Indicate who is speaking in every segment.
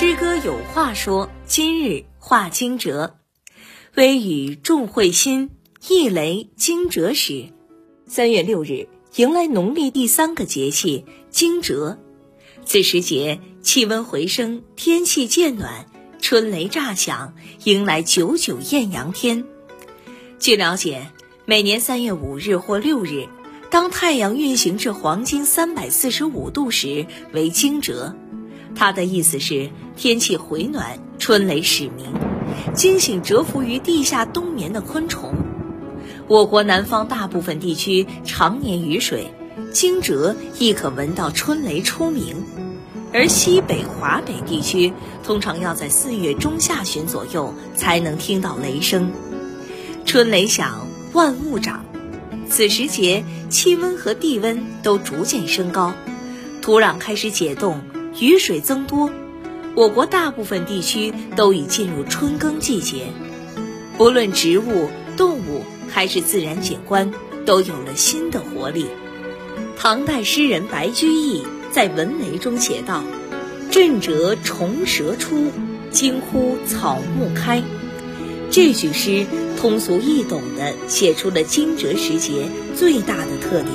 Speaker 1: 诗歌有话说：今日画惊蛰，微雨众会心，一雷惊蛰时。三月六日，迎来农历第三个节气惊蛰。此时节，气温回升，天气渐暖，春雷炸响，迎来九九艳阳天。据了解，每年三月五日或六日，当太阳运行至黄金三百四十五度时，为惊蛰。它的意思是天气回暖，春雷始鸣，惊醒蛰伏于地下冬眠的昆虫。我国南方大部分地区常年雨水，惊蛰亦可闻到春雷初鸣。而西北、华北地区通常要在四月中下旬左右才能听到雷声。春雷响，万物长。此时节，气温和地温都逐渐升高，土壤开始解冻。雨水增多，我国大部分地区都已进入春耕季节。不论植物、动物还是自然景观，都有了新的活力。唐代诗人白居易在《文雷》中写道：“震蛰虫蛇出，惊呼草木开。”这句诗通俗易懂地写出了惊蛰时节最大的特点：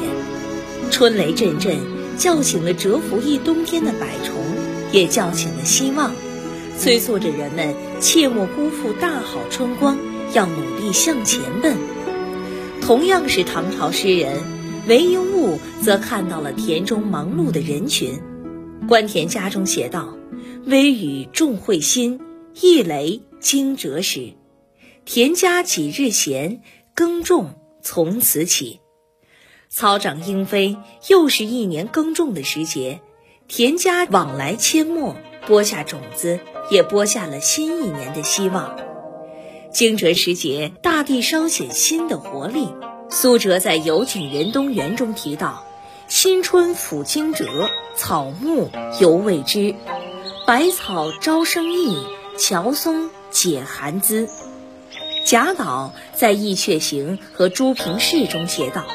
Speaker 1: 春雷阵阵。叫醒了蛰伏一冬天的百虫，也叫醒了希望，催促着人们切莫辜负大好春光，要努力向前奔。同样是唐朝诗人，韦应物则看到了田中忙碌的人群。观田家中写道：“微雨众会心，一雷惊蛰时。田家几日闲，耕种从此起。”草长莺飞，又是一年耕种的时节，田家往来阡陌，播下种子，也播下了新一年的希望。惊蛰时节，大地稍显新的活力。苏辙在《有景仁东园》中提到：“新春抚惊蛰，草木犹未知。百草朝生意，乔松解寒姿。”贾岛在《意阙行》和《朱平士》中写道。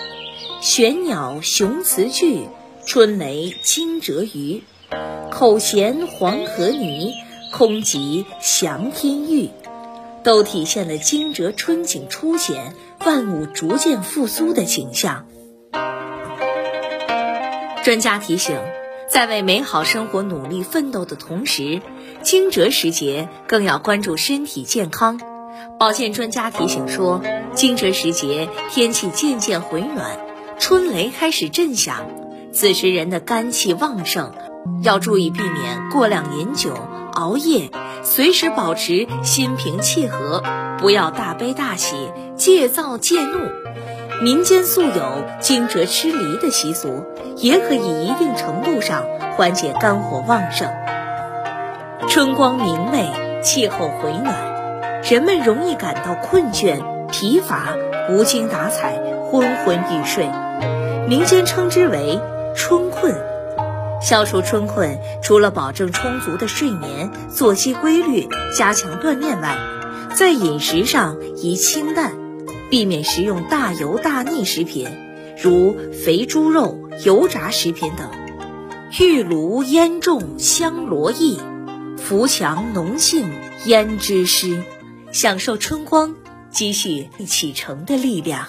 Speaker 1: 玄鸟雄雌聚，春雷惊蛰鱼。口衔黄河泥，空集翔天玉，都体现了惊蛰春景初显、万物逐渐复苏的景象。专家提醒，在为美好生活努力奋斗的同时，惊蛰时节更要关注身体健康。保健专家提醒说，惊蛰时节天气渐渐回暖。春雷开始震响，此时人的肝气旺盛，要注意避免过量饮酒、熬夜，随时保持心平气和，不要大悲大喜、戒躁戒怒。民间素有惊蛰吃梨的习俗，也可以一定程度上缓解肝火旺盛。春光明媚，气候回暖，人们容易感到困倦、疲乏、无精打采、昏昏欲睡。民间称之为春困，消除春困，除了保证充足的睡眠、作息规律、加强锻炼外，在饮食上宜清淡，避免食用大油大腻食品，如肥猪肉、油炸食品等。玉炉烟重香罗溢，扶墙浓杏胭脂湿，享受春光，积蓄启程的力量。